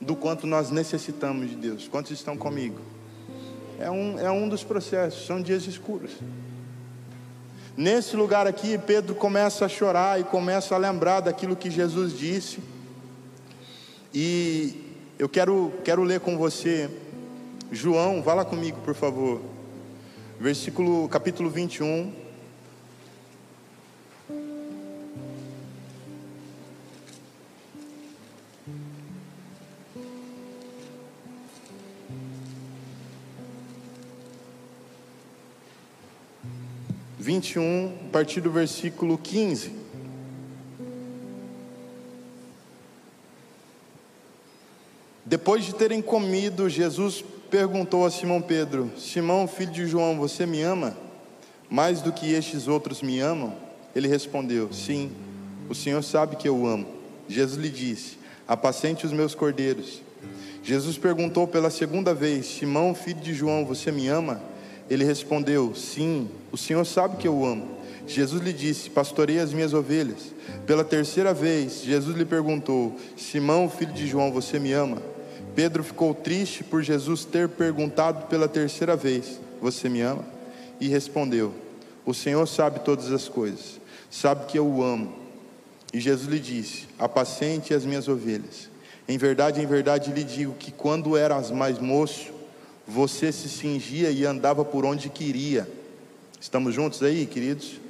do quanto nós necessitamos de Deus. Quantos estão comigo? É um, é um dos processos, são dias escuros. Nesse lugar aqui, Pedro começa a chorar e começa a lembrar daquilo que Jesus disse. E eu quero, quero ler com você, João, vá lá comigo, por favor. Versículo, capítulo 21. 21, a partir do versículo 15. Depois de terem comido, Jesus perguntou a Simão Pedro: Simão, filho de João, você me ama? Mais do que estes outros me amam? Ele respondeu: Sim, o Senhor sabe que eu amo. Jesus lhe disse: Apacente os meus cordeiros. Jesus perguntou pela segunda vez: Simão, filho de João, você me ama? Ele respondeu: Sim, o Senhor sabe que eu amo. Jesus lhe disse: Pastorei as minhas ovelhas. Pela terceira vez, Jesus lhe perguntou: Simão, filho de João, você me ama? Pedro ficou triste por Jesus ter perguntado pela terceira vez: Você me ama? E respondeu: O Senhor sabe todas as coisas, sabe que eu o amo. E Jesus lhe disse: Apacente as minhas ovelhas. Em verdade, em verdade lhe digo que quando eras mais moço, você se cingia e andava por onde queria. Estamos juntos aí, queridos?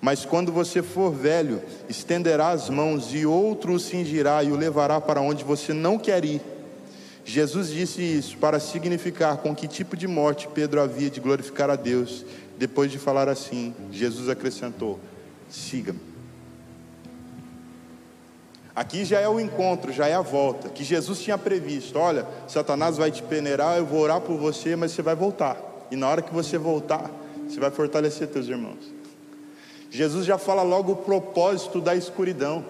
Mas quando você for velho, estenderá as mãos e outro o cingirá e o levará para onde você não quer ir. Jesus disse isso para significar com que tipo de morte Pedro havia de glorificar a Deus. Depois de falar assim, Jesus acrescentou: siga-me. Aqui já é o encontro, já é a volta, que Jesus tinha previsto. Olha, Satanás vai te peneirar, eu vou orar por você, mas você vai voltar. E na hora que você voltar, você vai fortalecer teus irmãos. Jesus já fala logo o propósito da escuridão.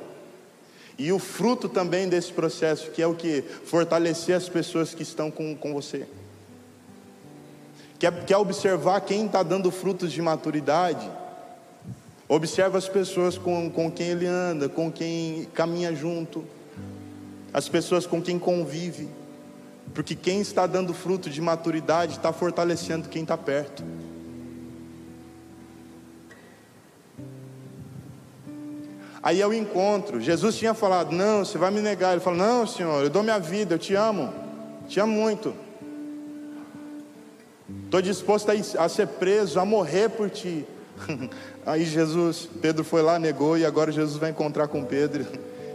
E o fruto também desse processo, que é o que? Fortalecer as pessoas que estão com, com você. Quer, quer observar quem está dando frutos de maturidade? Observa as pessoas com, com quem ele anda, com quem caminha junto, as pessoas com quem convive, porque quem está dando fruto de maturidade está fortalecendo quem está perto. Aí é o encontro. Jesus tinha falado: Não, você vai me negar. Ele falou: Não, Senhor, eu dou minha vida, eu te amo, te amo muito. Estou disposto a, ser preso, a morrer por ti. [LAUGHS] Aí Jesus, Pedro foi lá, negou, e agora Jesus vai encontrar com Pedro.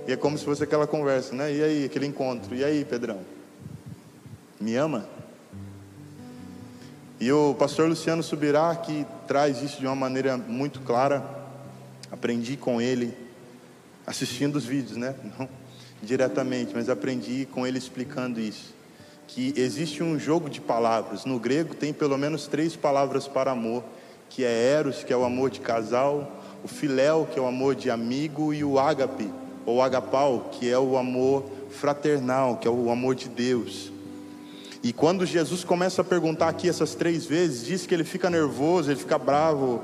E é como se fosse aquela conversa, né? E aí, aquele encontro. E aí, Pedrão? Me ama? E o pastor Luciano Subirá, que traz isso de uma maneira muito clara, aprendi com ele, assistindo os vídeos, né? Não diretamente, mas aprendi com ele explicando isso. Que existe um jogo de palavras. No grego tem pelo menos três palavras para amor que é Eros, que é o amor de casal, o Filéu, que é o amor de amigo, e o Ágape, ou Agapau, que é o amor fraternal, que é o amor de Deus. E quando Jesus começa a perguntar aqui essas três vezes, diz que ele fica nervoso, ele fica bravo,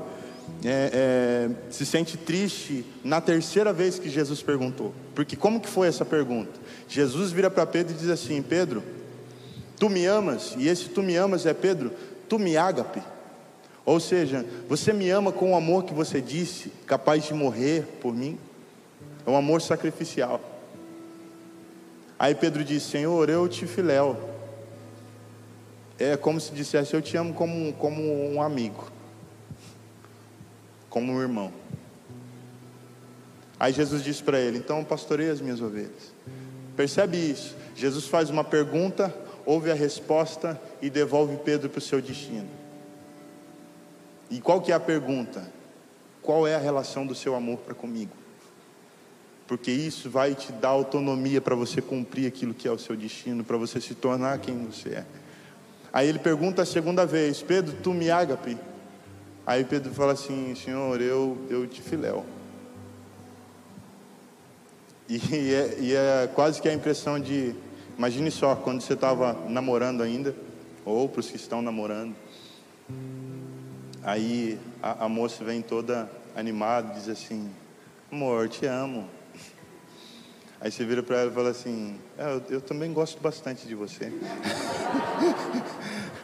é, é, se sente triste na terceira vez que Jesus perguntou. Porque como que foi essa pergunta? Jesus vira para Pedro e diz assim: Pedro, tu me amas? E esse tu me amas é Pedro, tu me ágape. Ou seja, você me ama com o amor que você disse, capaz de morrer por mim? É um amor sacrificial. Aí Pedro disse: Senhor, eu te filéu. É como se dissesse: Eu te amo como, como um amigo, como um irmão. Aí Jesus disse para ele: Então pastorei as minhas ovelhas. Percebe isso? Jesus faz uma pergunta, ouve a resposta e devolve Pedro para o seu destino. E qual que é a pergunta? qual é a relação do seu amor para comigo. Porque isso vai te dar autonomia para você cumprir aquilo que é o seu destino, para você se tornar quem você é. Aí ele pergunta a segunda vez: Pedro, tu me ágape? Aí Pedro fala assim: Senhor, eu, eu te filéu. E é, e é quase que a impressão de, imagine só, quando você estava namorando ainda, ou para os que estão namorando, aí a, a moça vem toda animada, diz assim: Amor, te amo. Aí você vira para ela e fala assim: é, eu, eu também gosto bastante de você. [LAUGHS]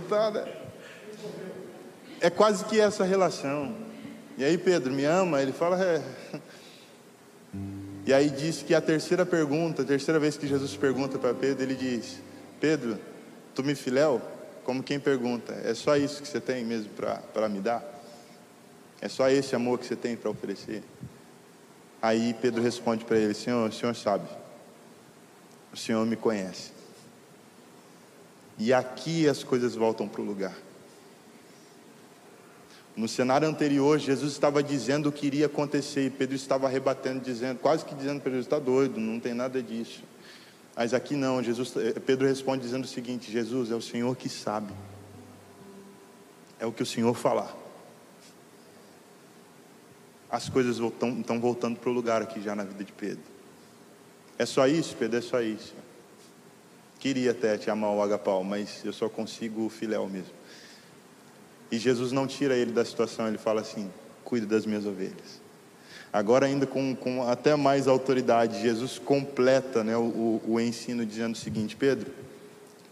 tá, né? É quase que essa relação. E aí, Pedro, me ama? Ele fala, é. E aí diz que a terceira pergunta, a terceira vez que Jesus pergunta para Pedro, ele diz: Pedro, tu me filéu? Como quem pergunta, é só isso que você tem mesmo para me dar? É só esse amor que você tem para oferecer? Aí Pedro responde para ele: Senhor, o senhor sabe, o senhor me conhece. E aqui as coisas voltam para o lugar. No cenário anterior, Jesus estava dizendo o que iria acontecer e Pedro estava rebatendo, dizendo, quase que dizendo Jesus: está doido, não tem nada disso. Mas aqui não, Jesus, eh, Pedro responde dizendo o seguinte: Jesus, é o Senhor que sabe, é o que o Senhor falar. As coisas estão voltando para o lugar aqui já na vida de Pedro. É só isso, Pedro, é só isso. Queria até te amar o agapau, mas eu só consigo o filéu mesmo. E Jesus não tira ele da situação, ele fala assim: cuida das minhas ovelhas. Agora, ainda com, com até mais autoridade, Jesus completa né, o, o, ensino dizendo o seguinte: Pedro,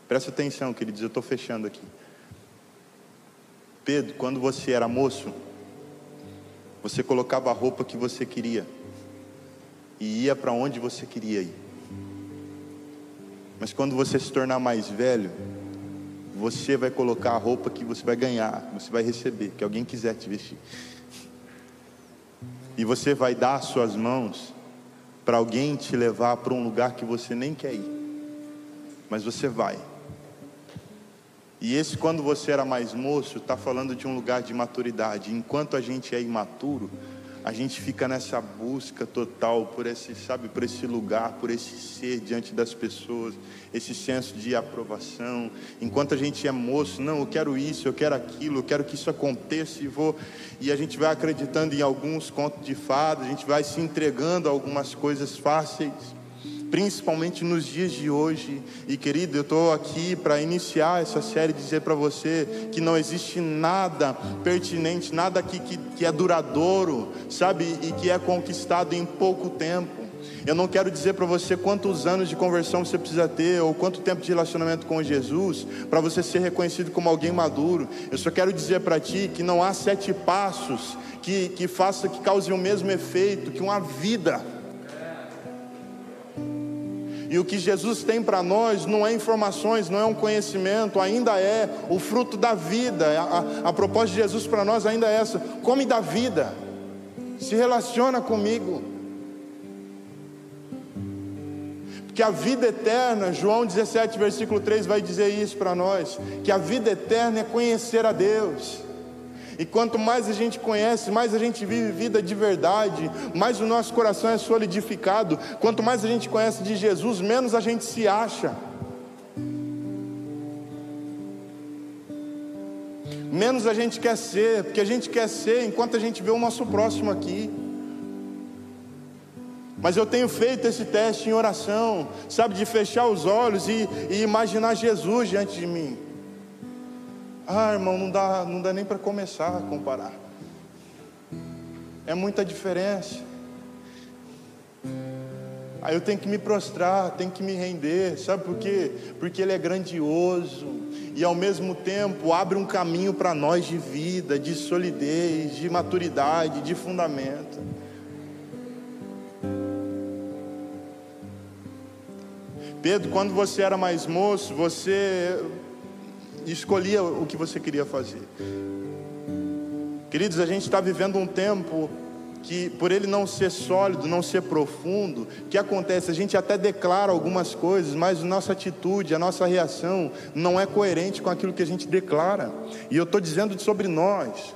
presta atenção, queridos, eu estou fechando aqui. Pedro, quando você era moço, você colocava a roupa que você queria e ia para onde você queria ir. Mas quando você se tornar mais velho, você vai colocar a roupa que você vai ganhar, você vai receber, que alguém quiser te vestir. E você vai dar suas mãos para alguém te levar para um lugar que você nem quer ir, mas você vai. E esse, quando você era mais moço, está falando de um lugar de maturidade. Enquanto a gente é imaturo, a gente fica nessa busca total por esse, sabe, por esse lugar, por esse ser diante das pessoas, esse senso de aprovação. Enquanto a gente é moço, não, eu quero isso, eu quero aquilo, eu quero que isso aconteça e vou. E a gente vai acreditando em alguns contos de fadas, a gente vai se entregando a algumas coisas fáceis principalmente nos dias de hoje. E querido, eu estou aqui para iniciar essa série dizer para você que não existe nada pertinente, nada que, que, que é duradouro, sabe, e que é conquistado em pouco tempo. Eu não quero dizer para você quantos anos de conversão você precisa ter ou quanto tempo de relacionamento com Jesus para você ser reconhecido como alguém maduro. Eu só quero dizer para ti que não há sete passos que, que faça que cause o mesmo efeito que uma vida. E o que Jesus tem para nós não é informações, não é um conhecimento, ainda é o fruto da vida. A, a, a proposta de Jesus para nós ainda é essa: come da vida, se relaciona comigo. Porque a vida eterna, João 17, versículo 3 vai dizer isso para nós: que a vida eterna é conhecer a Deus. E quanto mais a gente conhece, mais a gente vive vida de verdade, mais o nosso coração é solidificado. Quanto mais a gente conhece de Jesus, menos a gente se acha. Menos a gente quer ser, porque a gente quer ser enquanto a gente vê o nosso próximo aqui. Mas eu tenho feito esse teste em oração, sabe, de fechar os olhos e, e imaginar Jesus diante de mim. Ah, irmão, não dá, não dá nem para começar a comparar. É muita diferença. Aí eu tenho que me prostrar, tenho que me render, sabe por quê? Porque Ele é grandioso e ao mesmo tempo abre um caminho para nós de vida, de solidez, de maturidade, de fundamento. Pedro, quando você era mais moço, você e escolhia o que você queria fazer. Queridos, a gente está vivendo um tempo que por ele não ser sólido, não ser profundo, o que acontece? A gente até declara algumas coisas, mas a nossa atitude, a nossa reação não é coerente com aquilo que a gente declara. E eu estou dizendo sobre nós.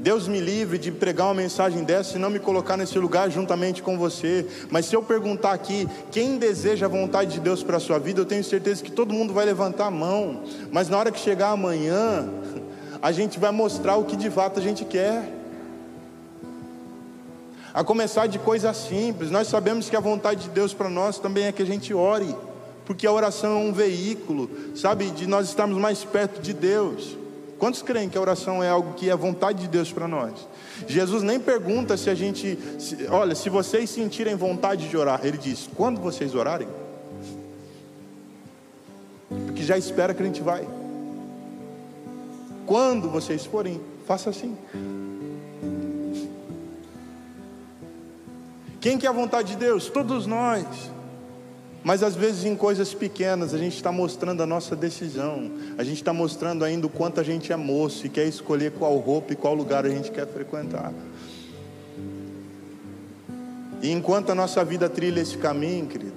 Deus me livre de pregar uma mensagem dessa e não me colocar nesse lugar juntamente com você. Mas se eu perguntar aqui, quem deseja a vontade de Deus para a sua vida, eu tenho certeza que todo mundo vai levantar a mão. Mas na hora que chegar amanhã, [LAUGHS] a gente vai mostrar o que de fato a gente quer. A começar de coisas simples. Nós sabemos que a vontade de Deus para nós também é que a gente ore, porque a oração é um veículo, sabe, de nós estarmos mais perto de Deus. Quantos creem que a oração é algo que é vontade de Deus para nós? Jesus nem pergunta se a gente, se, olha, se vocês sentirem vontade de orar, ele diz: quando vocês orarem, porque já espera que a gente vai. Quando vocês forem, faça assim. Quem que é a vontade de Deus? Todos nós. Mas às vezes em coisas pequenas a gente está mostrando a nossa decisão, a gente está mostrando ainda o quanto a gente é moço e quer escolher qual roupa e qual lugar a gente quer frequentar. E enquanto a nossa vida trilha esse caminho, querido,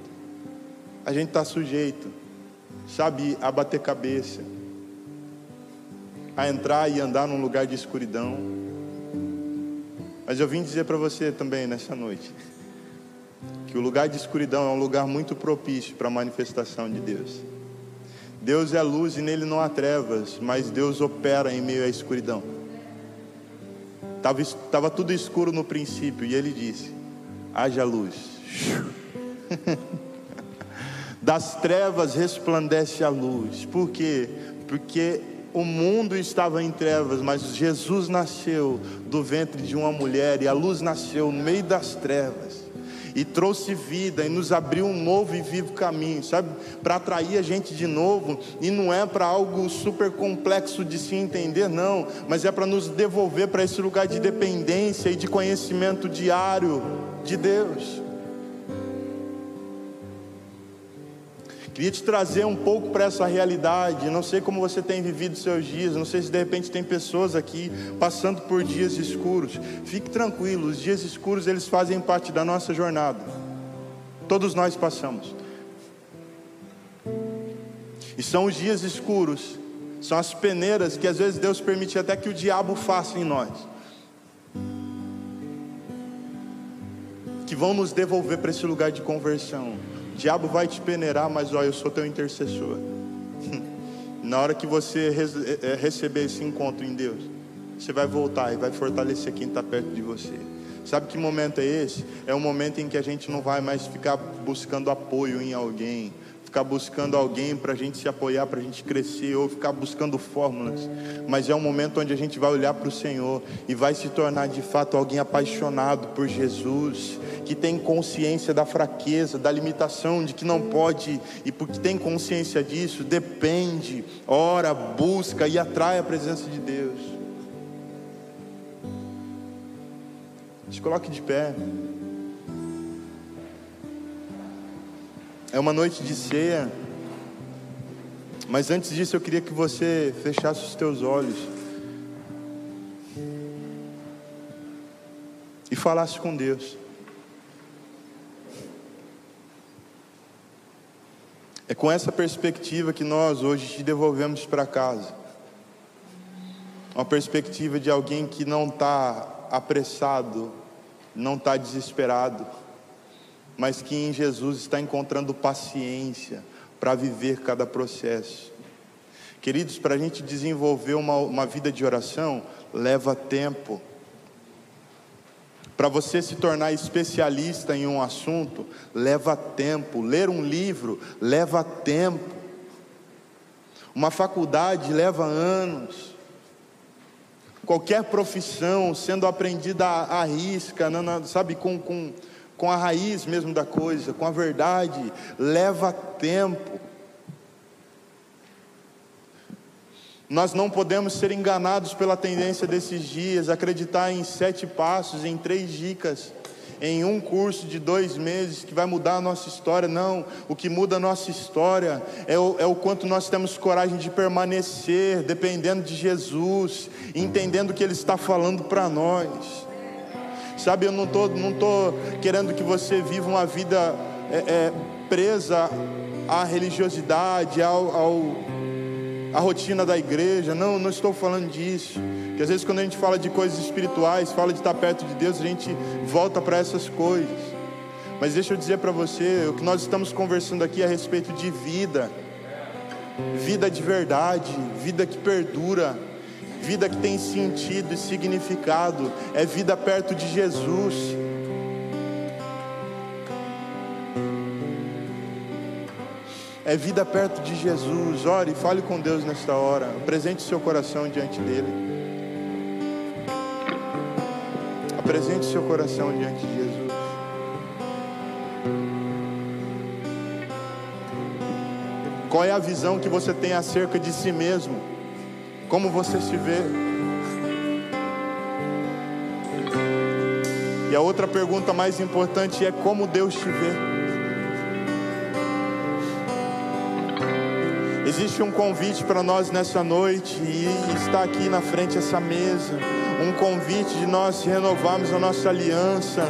a gente está sujeito, sabe, a bater cabeça, a entrar e andar num lugar de escuridão. Mas eu vim dizer para você também nessa noite que o lugar de escuridão é um lugar muito propício para a manifestação de Deus. Deus é luz e nele não há trevas, mas Deus opera em meio à escuridão. Estava tudo escuro no princípio e ele disse: haja luz. [LAUGHS] Das trevas resplandece a luz. Por quê? Porque o mundo estava em trevas, mas Jesus nasceu do ventre de uma mulher e a luz nasceu no meio das trevas e trouxe vida e nos abriu um novo e vivo caminho, sabe? Para atrair a gente de novo, e não é para algo super complexo de se entender, não, mas é para nos devolver para esse lugar de dependência e de conhecimento diário de Deus. Queria te trazer um pouco para essa realidade. Não sei como você tem vivido seus dias. Não sei se de repente tem pessoas aqui passando por dias escuros. Fique tranquilo, os dias escuros eles fazem parte da nossa jornada. Todos nós passamos. E são os dias escuros, são as peneiras que às vezes Deus permite até que o diabo faça em nós. Que vão nos devolver para esse lugar de conversão o diabo vai te peneirar, mas olha, eu sou teu intercessor. [LAUGHS] Na hora que você é, é, receber esse encontro em Deus, você vai voltar e vai fortalecer quem está perto de você. Sabe que momento é esse? É um momento em que a gente não vai mais ficar buscando apoio em alguém, ficar buscando alguém para a gente se apoiar, para a gente crescer, ou ficar buscando fórmulas, mas é um momento onde a gente vai olhar para o Senhor e vai se tornar de fato alguém apaixonado por Jesus, que tem consciência da fraqueza, da limitação, de que não pode, e porque tem consciência disso, depende, ora, busca e atrai a presença de Deus. Se coloque de pé. É uma noite de ceia. Mas antes disso eu queria que você fechasse os teus olhos. E falasse com Deus. É com essa perspectiva que nós hoje te devolvemos para casa. Uma perspectiva de alguém que não está apressado, não está desesperado mas que em Jesus está encontrando paciência para viver cada processo. Queridos, para a gente desenvolver uma, uma vida de oração, leva tempo. Para você se tornar especialista em um assunto, leva tempo. Ler um livro leva tempo. Uma faculdade leva anos. Qualquer profissão sendo aprendida à risca, sabe, com, com com a raiz mesmo da coisa, com a verdade, leva tempo. Nós não podemos ser enganados pela tendência desses dias, acreditar em sete passos, em três dicas, em um curso de dois meses que vai mudar a nossa história. Não, o que muda a nossa história é o, é o quanto nós temos coragem de permanecer, dependendo de Jesus, entendendo o que Ele está falando para nós. Sabe, eu não estou não tô querendo que você viva uma vida é, é, presa à religiosidade, ao, ao, à rotina da igreja. Não, não estou falando disso. Que às vezes quando a gente fala de coisas espirituais, fala de estar perto de Deus, a gente volta para essas coisas. Mas deixa eu dizer para você, o que nós estamos conversando aqui é a respeito de vida, vida de verdade, vida que perdura, vida que tem sentido e significado, é vida perto de Jesus. É vida perto de Jesus. Ore fale com Deus nesta hora. Apresente seu coração diante dele. Apresente seu coração diante de Jesus. Qual é a visão que você tem acerca de si mesmo? Como você se vê? E a outra pergunta mais importante é como Deus te vê. Existe um convite para nós nessa noite e está aqui na frente essa mesa, um convite de nós renovarmos a nossa aliança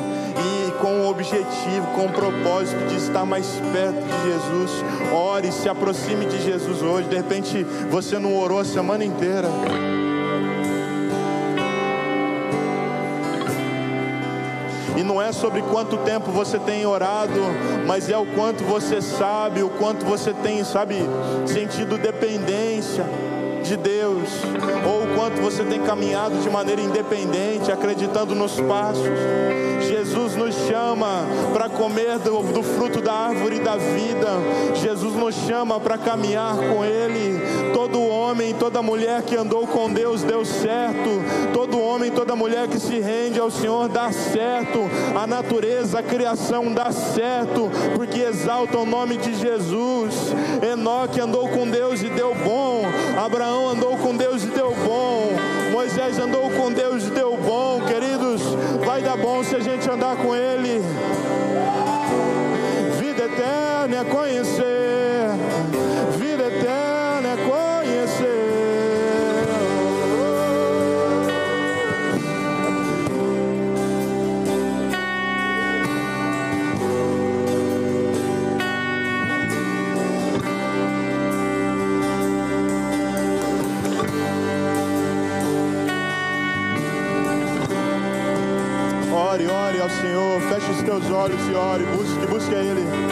com o objetivo, com o propósito de estar mais perto de Jesus. Ore, se aproxime de Jesus hoje. De repente você não orou a semana inteira. E não é sobre quanto tempo você tem orado, mas é o quanto você sabe, o quanto você tem, sabe, sentido dependência de Deus, ou o quanto você tem caminhado de maneira independente, acreditando nos passos. Jesus nos chama para comer do, do, fruto da árvore da vida. Jesus nos chama para caminhar com Ele. Todo homem, toda mulher que andou com Deus deu certo. Todo homem, toda mulher que se rende ao Senhor dá certo. A natureza, a criação dá certo, porque exalta o nome de Jesus. Enoque andou com Deus e deu bom. Abraão andou com Deus e deu bom. Moisés andou com Deus e deu bom, queridos. Vai dar bom se a gente andar com Ele. Vida eterna é conhecer. Senhor, feche os teus olhos e ore, busque, busque a Ele.